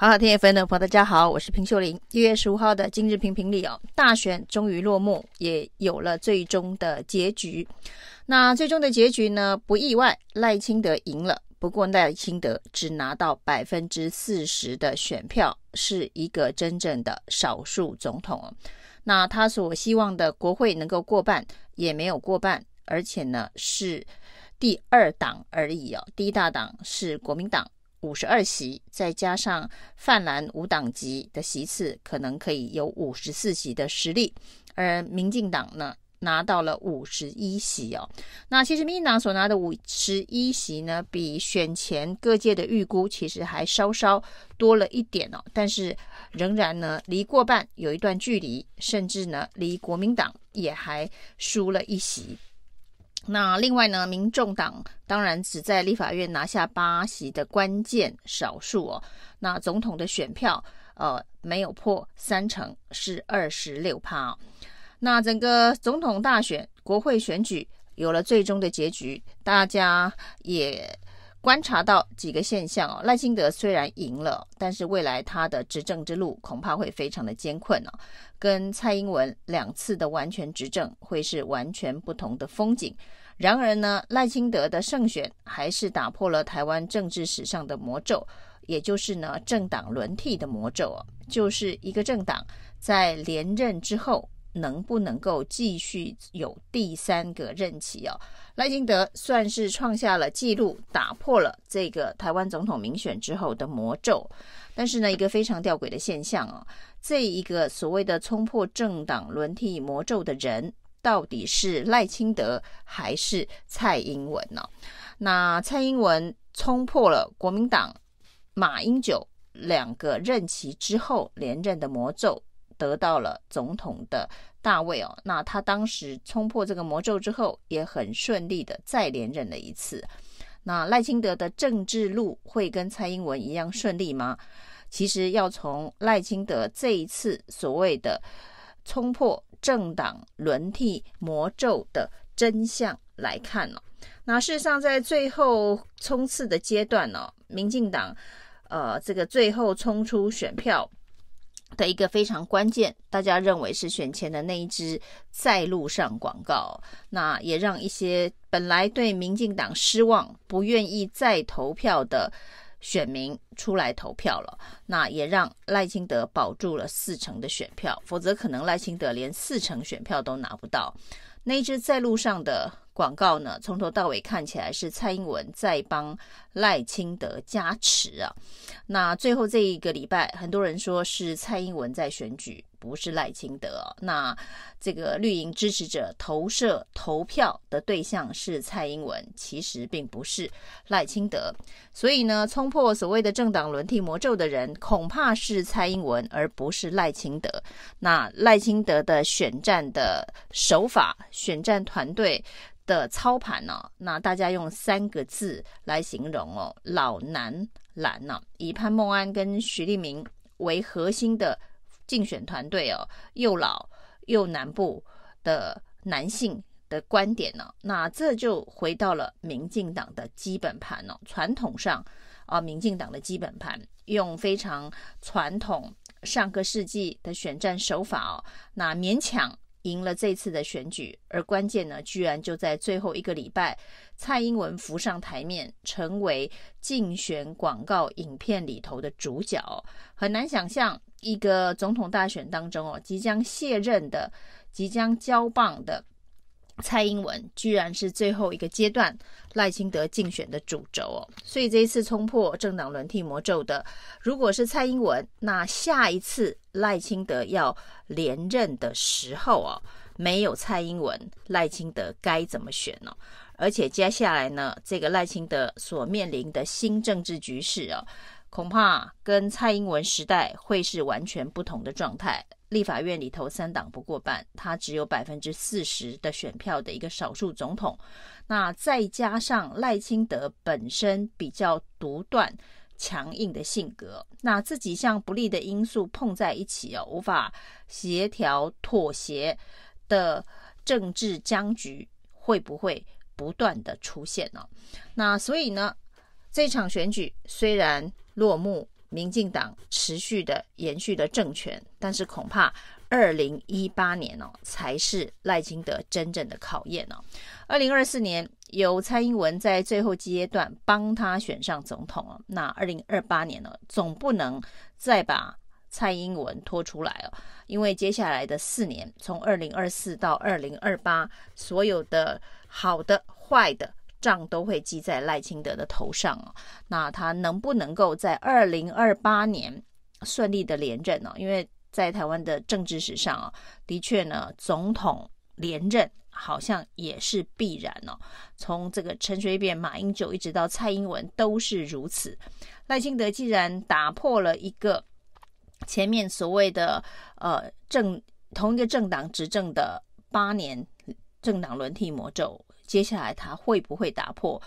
好好听 FM 的朋友，大家好，我是平秀玲。一月十五号的今日评评里哦，大选终于落幕，也有了最终的结局。那最终的结局呢，不意外，赖清德赢了。不过赖清德只拿到百分之四十的选票，是一个真正的少数总统哦。那他所希望的国会能够过半，也没有过半，而且呢是第二党而已哦。第一大党是国民党。五十二席，再加上泛蓝无党籍的席次，可能可以有五十四席的实力。而民进党呢，拿到了五十一席哦。那其实民进党所拿的五十一席呢，比选前各界的预估其实还稍稍多了一点哦。但是仍然呢，离过半有一段距离，甚至呢，离国民党也还输了一席。那另外呢，民众党当然只在立法院拿下八席的关键少数哦。那总统的选票呃没有破三成，是二十六趴。那整个总统大选、国会选举有了最终的结局，大家也观察到几个现象哦。赖清德虽然赢了，但是未来他的执政之路恐怕会非常的艰困哦。跟蔡英文两次的完全执政会是完全不同的风景。然而呢，赖清德的胜选还是打破了台湾政治史上的魔咒，也就是呢政党轮替的魔咒哦，就是一个政党在连任之后能不能够继续有第三个任期哦。赖清德算是创下了纪录，打破了这个台湾总统民选之后的魔咒。但是呢，一个非常吊诡的现象啊，这一个所谓的冲破政党轮替魔咒的人。到底是赖清德还是蔡英文呢？那蔡英文冲破了国民党马英九两个任期之后连任的魔咒，得到了总统的大位哦。那他当时冲破这个魔咒之后，也很顺利的再连任了一次。那赖清德的政治路会跟蔡英文一样顺利吗？其实要从赖清德这一次所谓的冲破。政党轮替魔咒的真相来看呢，那事实上在最后冲刺的阶段呢，民进党呃这个最后冲出选票的一个非常关键，大家认为是选前的那一支在路上广告，那也让一些本来对民进党失望、不愿意再投票的。选民出来投票了，那也让赖清德保住了四成的选票，否则可能赖清德连四成选票都拿不到。那一只在路上的广告呢，从头到尾看起来是蔡英文在帮赖清德加持啊。那最后这一个礼拜，很多人说是蔡英文在选举。不是赖清德，那这个绿营支持者投射投票的对象是蔡英文，其实并不是赖清德。所以呢，冲破所谓的政党轮替魔咒的人，恐怕是蔡英文，而不是赖清德。那赖清德的选战的手法、选战团队的操盘呢、哦？那大家用三个字来形容哦：老难蓝呢、啊？以潘孟安跟徐立明为核心的。竞选团队哦，又老又南部的男性的观点呢、那这就回到了民进党的基本盘哦。传统上啊，民进党的基本盘用非常传统上个世纪的选战手法哦，那勉强赢了这次的选举，而关键呢，居然就在最后一个礼拜，蔡英文浮上台面，成为竞选广告影片里头的主角，很难想象。一个总统大选当中哦，即将卸任的、即将交棒的蔡英文，居然是最后一个阶段赖清德竞选的主轴哦。所以这一次冲破政党轮替魔咒的，如果是蔡英文，那下一次赖清德要连任的时候哦，没有蔡英文，赖清德该怎么选呢？而且接下来呢，这个赖清德所面临的新政治局势哦。恐怕跟蔡英文时代会是完全不同的状态。立法院里头三党不过半，他只有百分之四十的选票的一个少数总统。那再加上赖清德本身比较独断、强硬的性格，那这几项不利的因素碰在一起哦，无法协调妥协的政治僵局会不会不断的出现呢？那所以呢，这场选举虽然落幕民进党持续的延续的政权，但是恐怕二零一八年哦，才是赖清德真正的考验哦。二零二四年由蔡英文在最后阶段帮他选上总统哦，那二零二八年呢，总不能再把蔡英文拖出来哦，因为接下来的四年，从二零二四到二零二八，所有的好的、坏的。账都会记在赖清德的头上哦，那他能不能够在二零二八年顺利的连任呢？因为在台湾的政治史上啊，的确呢，总统连任好像也是必然哦。从这个陈水扁、马英九一直到蔡英文都是如此。赖清德既然打破了一个前面所谓的呃政同一个政党执政的八年政党轮替魔咒。接下来他会不会打破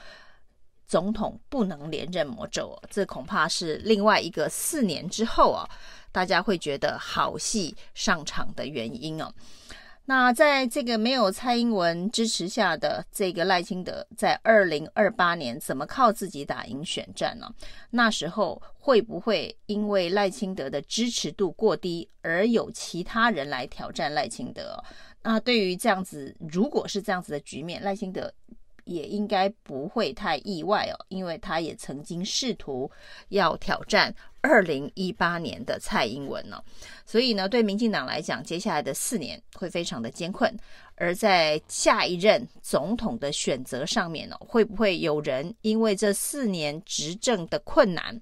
总统不能连任魔咒？这恐怕是另外一个四年之后啊，大家会觉得好戏上场的原因哦。那在这个没有蔡英文支持下的这个赖清德，在二零二八年怎么靠自己打赢选战呢？那时候会不会因为赖清德的支持度过低，而有其他人来挑战赖清德？那对于这样子，如果是这样子的局面，赖清德也应该不会太意外哦，因为他也曾经试图要挑战二零一八年的蔡英文呢。所以呢，对民进党来讲，接下来的四年会非常的艰困。而在下一任总统的选择上面呢，会不会有人因为这四年执政的困难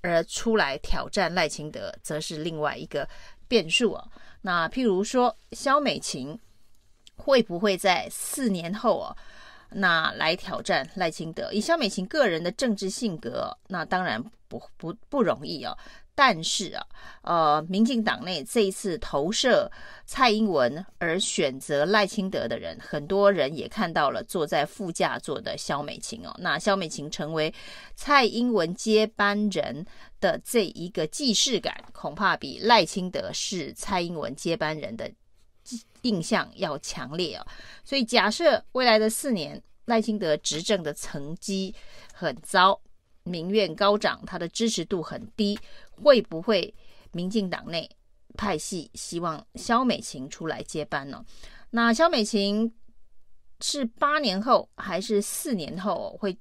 而出来挑战赖清德，则是另外一个变数啊。那譬如说，萧美琴会不会在四年后啊，那来挑战赖清德？以萧美琴个人的政治性格，那当然不不不容易哦。但是啊，呃，民进党内这一次投射蔡英文而选择赖清德的人，很多人也看到了坐在副驾座的萧美琴哦。那萧美琴成为蔡英文接班人的这一个既视感，恐怕比赖清德是蔡英文接班人的印象要强烈哦。所以假设未来的四年赖清德执政的成绩很糟。民怨高涨，他的支持度很低，会不会民进党内派系希望萧美琴出来接班呢？那萧美琴是八年后还是四年后会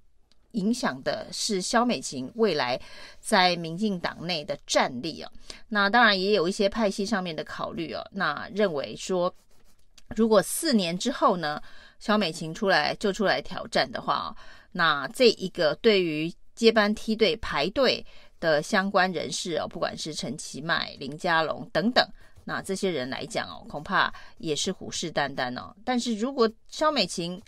影响的是萧美琴未来在民进党内的战力哦。那当然也有一些派系上面的考虑哦。那认为说，如果四年之后呢，萧美琴出来就出来挑战的话，那这一个对于接班梯队排队的相关人士哦，不管是陈其迈、林佳龙等等，那这些人来讲哦，恐怕也是虎视眈眈哦。但是如果萧美琴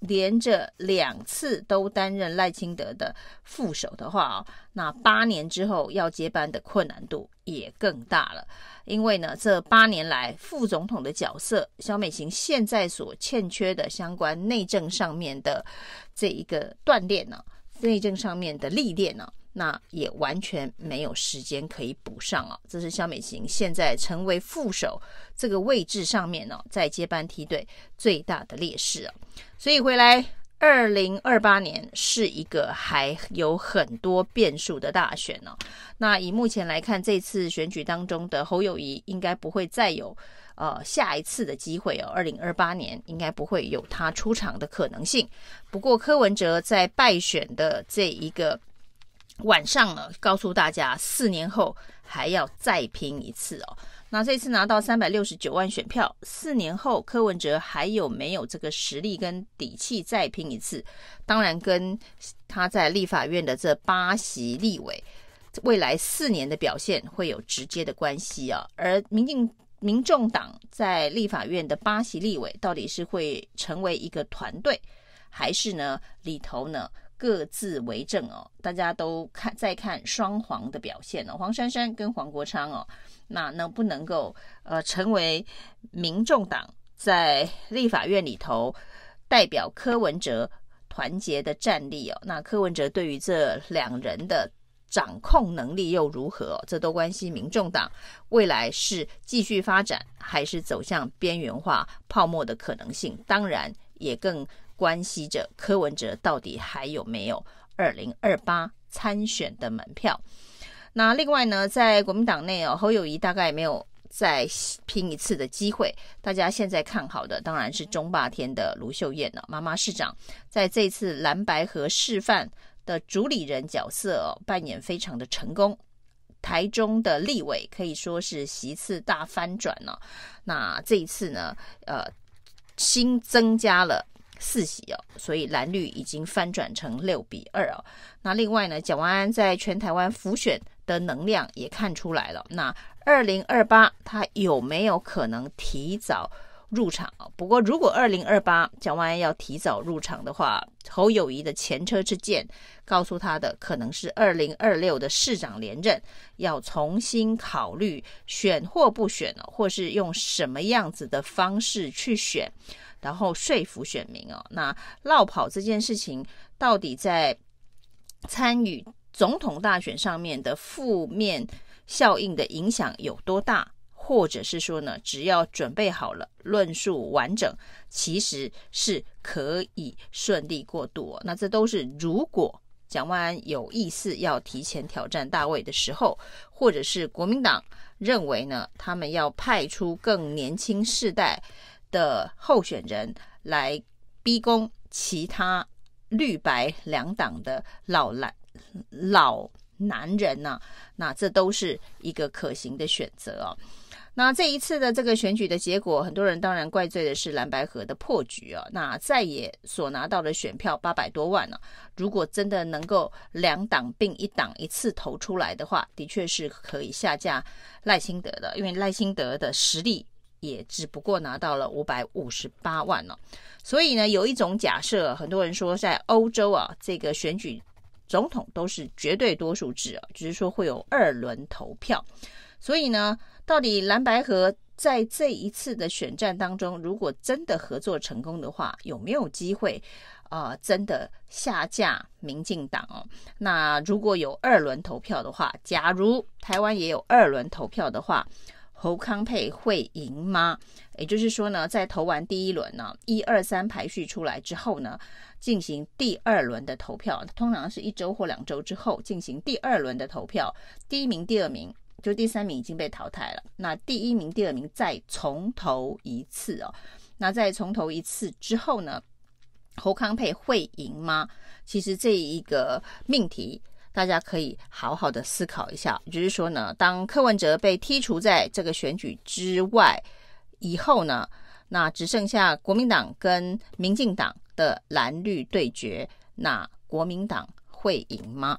连着两次都担任赖清德的副手的话哦，那八年之后要接班的困难度也更大了。因为呢，这八年来副总统的角色，小美琴现在所欠缺的相关内政上面的这一个锻炼呢。内政上面的历练呢，那也完全没有时间可以补上啊。这是萧美琴现在成为副手这个位置上面呢，在接班梯队最大的劣势啊。所以回来，二零二八年是一个还有很多变数的大选呢。那以目前来看，这次选举当中的侯友谊应该不会再有。呃，下一次的机会哦，二零二八年应该不会有他出场的可能性。不过柯文哲在败选的这一个晚上呢，告诉大家四年后还要再拼一次哦。那这次拿到三百六十九万选票，四年后柯文哲还有没有这个实力跟底气再拼一次？当然跟他在立法院的这八席立委未来四年的表现会有直接的关系啊。而民进。民众党在立法院的八席立委，到底是会成为一个团队，还是呢里头呢各自为政哦？大家都看再看双黄的表现哦，黄珊珊跟黄国昌哦，那能不能够呃成为民众党在立法院里头代表柯文哲团结的战力哦？那柯文哲对于这两人的。掌控能力又如何？这都关系民众党未来是继续发展，还是走向边缘化、泡沫的可能性。当然，也更关系着柯文哲到底还有没有二零二八参选的门票。那另外呢，在国民党内哦，侯友谊大概没有再拼一次的机会。大家现在看好的当然是中霸天的卢秀燕了，妈妈市长在这次蓝白合示范的主理人角色哦，扮演非常的成功。台中的立委可以说是席次大翻转了。那这一次呢，呃，新增加了四席哦，所以蓝绿已经翻转成六比二哦。那另外呢，蒋万安在全台湾浮选的能量也看出来了。那二零二八他有没有可能提早入场啊？不过如果二零二八蒋万安要提早入场的话，侯友谊的前车之鉴告诉他的可能是二零二六的市长连任，要重新考虑选或不选，或是用什么样子的方式去选，然后说服选民哦。那落跑这件事情到底在参与总统大选上面的负面效应的影响有多大？或者是说呢，只要准备好了，论述完整，其实是可以顺利过渡。那这都是如果蒋万安有意思要提前挑战大位的时候，或者是国民党认为呢，他们要派出更年轻世代的候选人来逼宫其他绿白两党的老蓝老男人呢，那这都是一个可行的选择哦。那这一次的这个选举的结果，很多人当然怪罪的是蓝白合的破局啊。那在野所拿到的选票八百多万呢，如果真的能够两党并一党一次投出来的话，的确是可以下架赖清德的，因为赖清德的实力也只不过拿到了五百五十八万呢。所以呢，有一种假设，很多人说在欧洲啊，这个选举总统都是绝对多数制啊，只是说会有二轮投票。所以呢，到底蓝白合在这一次的选战当中，如果真的合作成功的话，有没有机会啊、真的下架民进党哦？那如果有二轮投票的话，假如台湾也有二轮投票的话，侯康配会赢吗？也就是说呢，在投完第一轮呢，一二三排序出来之后呢，进行第二轮的投票，通常是一周或两周之后进行第二轮的投票，第一名、第二名。就第三名已经被淘汰了，那第一名、第二名再从头一次哦。那再从头一次之后呢，侯康配会赢吗？其实这一个命题，大家可以好好的思考一下。就是说呢，当柯文哲被剔除在这个选举之外以后呢，那只剩下国民党跟民进党的蓝绿对决，那国民党会赢吗？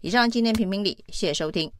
以上今天评评理，谢谢收听。